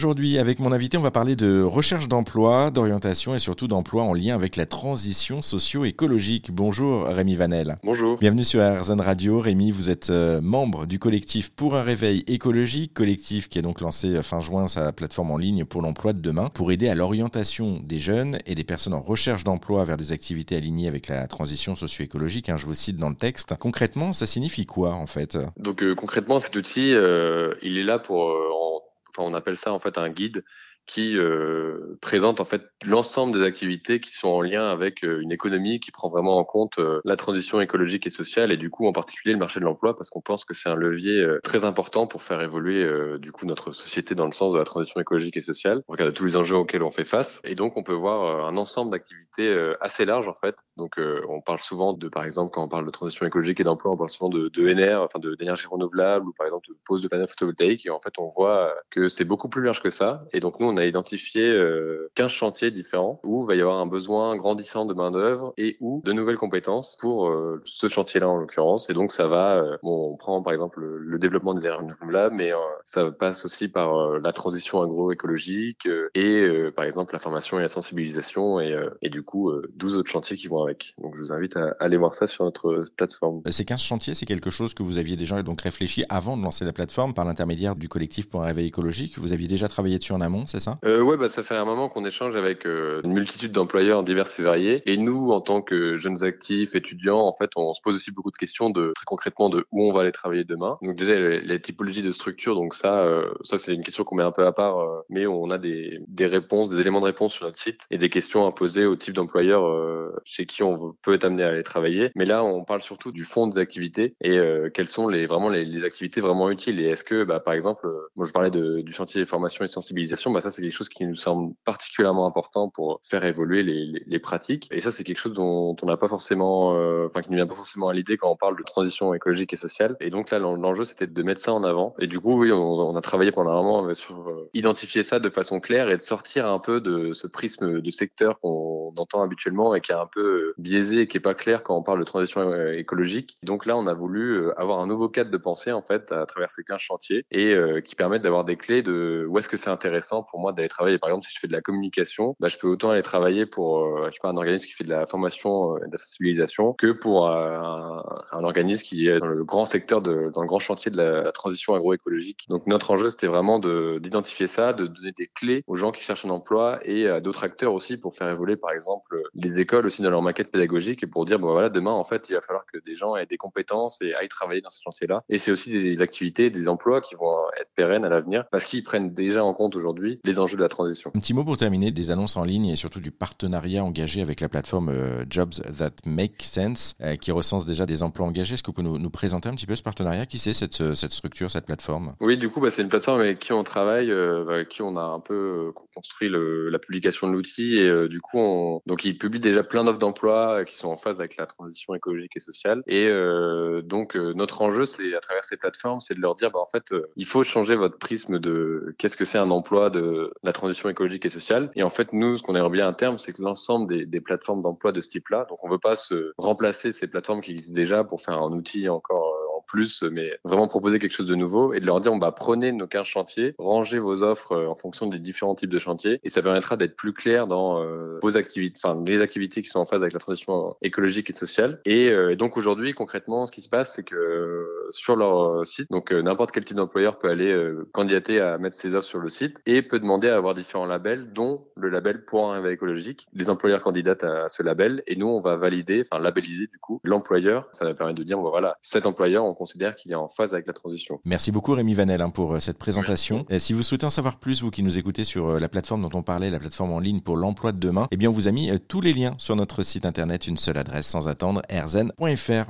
Aujourd'hui, avec mon invité, on va parler de recherche d'emploi, d'orientation et surtout d'emploi en lien avec la transition socio-écologique. Bonjour Rémi Vanel. Bonjour. Bienvenue sur RZN Radio. Rémi, vous êtes euh, membre du collectif pour un réveil écologique, collectif qui a donc lancé euh, fin juin sa plateforme en ligne pour l'emploi de demain pour aider à l'orientation des jeunes et des personnes en recherche d'emploi vers des activités alignées avec la transition socio-écologique. Hein, je vous cite dans le texte. Concrètement, ça signifie quoi en fait? Donc euh, concrètement, cet outil, euh, il est là pour, euh, en- on appelle ça en fait un guide qui euh, présente en fait l'ensemble des activités qui sont en lien avec euh, une économie qui prend vraiment en compte euh, la transition écologique et sociale et du coup en particulier le marché de l'emploi parce qu'on pense que c'est un levier euh, très important pour faire évoluer du coup notre société dans le sens de la transition écologique et sociale. On regarde tous les enjeux auxquels on fait face et donc on peut voir un ensemble d'activités assez large en fait. Donc on parle souvent de par exemple quand on parle de transition écologique et d'emploi, on parle souvent de, NR, enfin d'énergie renouvelable ou par exemple de pose de panneaux photovoltaïques et en fait on voit que c'est beaucoup plus large que ça et donc nous on a identifié euh, 15 chantiers différents où il va y avoir un besoin grandissant de main d'œuvre et ou de nouvelles compétences pour euh, ce chantier-là en l'occurrence. Et donc ça va euh, on prend par exemple le, développement des énergies renouvelables mais euh, ça passe aussi par euh, la transition agroécologique euh, et euh, par exemple la formation et la sensibilisation et, euh, du coup euh, 12 autres chantiers qui vont avec. Donc je vous invite à aller voir ça sur notre plateforme. Ces 15 chantiers, c'est quelque chose que vous aviez déjà donc réfléchi avant de lancer la plateforme par l'intermédiaire du collectif pour un réveil écologique. Vous aviez déjà travaillé dessus en amont, c'est ça Euh, ouais, bah, ça fait un moment qu'on échange avec euh, une multitude d'employeurs divers et variés. Et nous, en tant que jeunes actifs, étudiants, en fait, on se pose aussi beaucoup de questions de très concrètement de où on va aller travailler demain. Donc déjà, les typologies de structure, donc ça, euh, ça c'est une question qu'on met un peu à part, euh, mais on a des, des réponses, des éléments de réponse sur notre site et des questions à poser au type d'employeur euh, chez qui on peut être amené à aller travailler. Mais là, on parle surtout du fond des activités et euh, quelles sont les vraiment les, les activités vraiment utiles. Et est-ce que, bah, par exemple, moi je parlais de, du chantier formation et sensibilisation, bah ça c'est quelque chose qui nous semble particulièrement important pour faire évoluer les, pratiques. Et ça c'est quelque chose dont on n'a pas forcément, euh, enfin qui ne vient pas forcément à l'idée quand on parle de transition écologique et sociale. Et donc là l'en- l'enjeu c'était de mettre ça en avant. Et du coup oui, on, a travaillé pendant un moment euh, sur euh, identifier ça de façon claire et de sortir un peu de ce prisme de secteur qu'on entend habituellement et qui est un peu biaisé et qui est pas clair quand on parle de transition écologique. Donc là on a voulu avoir un nouveau cadre de pensée en fait à travers ces 15 chantiers et qui permettent d'avoir des clés de où est-ce que c'est intéressant pour moi d'aller travailler. Par exemple, si je fais de la communication, bah, je peux autant aller travailler pour euh, je sais pas, un organisme qui fait de la formation euh, et de la sensibilisation que pour euh, un, organisme qui est dans le grand secteur, de, dans le grand chantier de la, transition agroécologique. Donc notre enjeu, c'était vraiment de- d'identifier ça, de donner des clés aux gens qui cherchent un emploi et à d'autres acteurs aussi pour faire évoluer, par exemple, les écoles aussi dans leur maquette pédagogique et pour dire, bon voilà, demain, en fait, il va falloir que des gens aient des compétences et aillent travailler dans ce chantier-là. Et c'est aussi des activités, des emplois qui vont être pérennes à l'avenir parce qu'ils prennent déjà en compte aujourd'hui enjeux de la transition. Un petit mot pour terminer, des annonces en ligne et surtout du partenariat engagé avec la plateforme euh, Jobs That Make Sense, euh, qui recense déjà des emplois engagés. Est-ce que vous pouvez nous, nous présenter un petit peu ce partenariat? Qui c'est cette, euh, cette structure, cette plateforme? Oui, du coup, bah, c'est une plateforme avec qui on travaille, euh, avec qui on a un peu construit le, la publication de l'outil et du coup, on, donc ils publient déjà plein d'offres d'emploi qui sont en phase avec la transition écologique et sociale. Et donc notre enjeu, c'est à travers ces plateformes, c'est de leur dire, bah, en fait, il faut changer votre prisme de qu'est-ce que c'est un emploi de la transition écologique et sociale. Et en fait, nous, ce qu'on aimerait bien à terme, c'est que l'ensemble des, des plateformes d'emploi de ce type-là, donc on veut pas se remplacer ces plateformes qui existent déjà pour faire un outil encore euh, plus, mais vraiment proposer quelque chose de nouveau et de leur dire, on bah, prenez nos 15 chantiers, rangez vos offres euh, en fonction des différents types de chantiers et ça permettra d'être plus clair dans euh, vos activités, enfin les activités qui sont en phase avec la transition écologique et sociale. Et, euh, donc aujourd'hui, concrètement, ce qui se passe, c'est que euh, sur leur euh, site, donc n'importe quel type d'employeur peut aller candidater à mettre ses offres sur le site et peut demander à avoir différents labels, dont le label pour un écologique. Les employeurs candidatent à ce label et nous, on va valider, enfin labelliser du coup l'employeur. Ça va permettre de dire, bon, voilà, cet employeur, considère qu'il est en phase avec la transition. Merci beaucoup Rémi Vanel hein, pour euh, cette présentation. Et si vous souhaitez en savoir plus, vous qui nous écoutez sur euh, la plateforme dont on parlait, la plateforme en ligne pour l'emploi de demain, eh bien on vous a mis euh, tous les liens sur notre site internet, une seule adresse sans attendre, rzen.fr.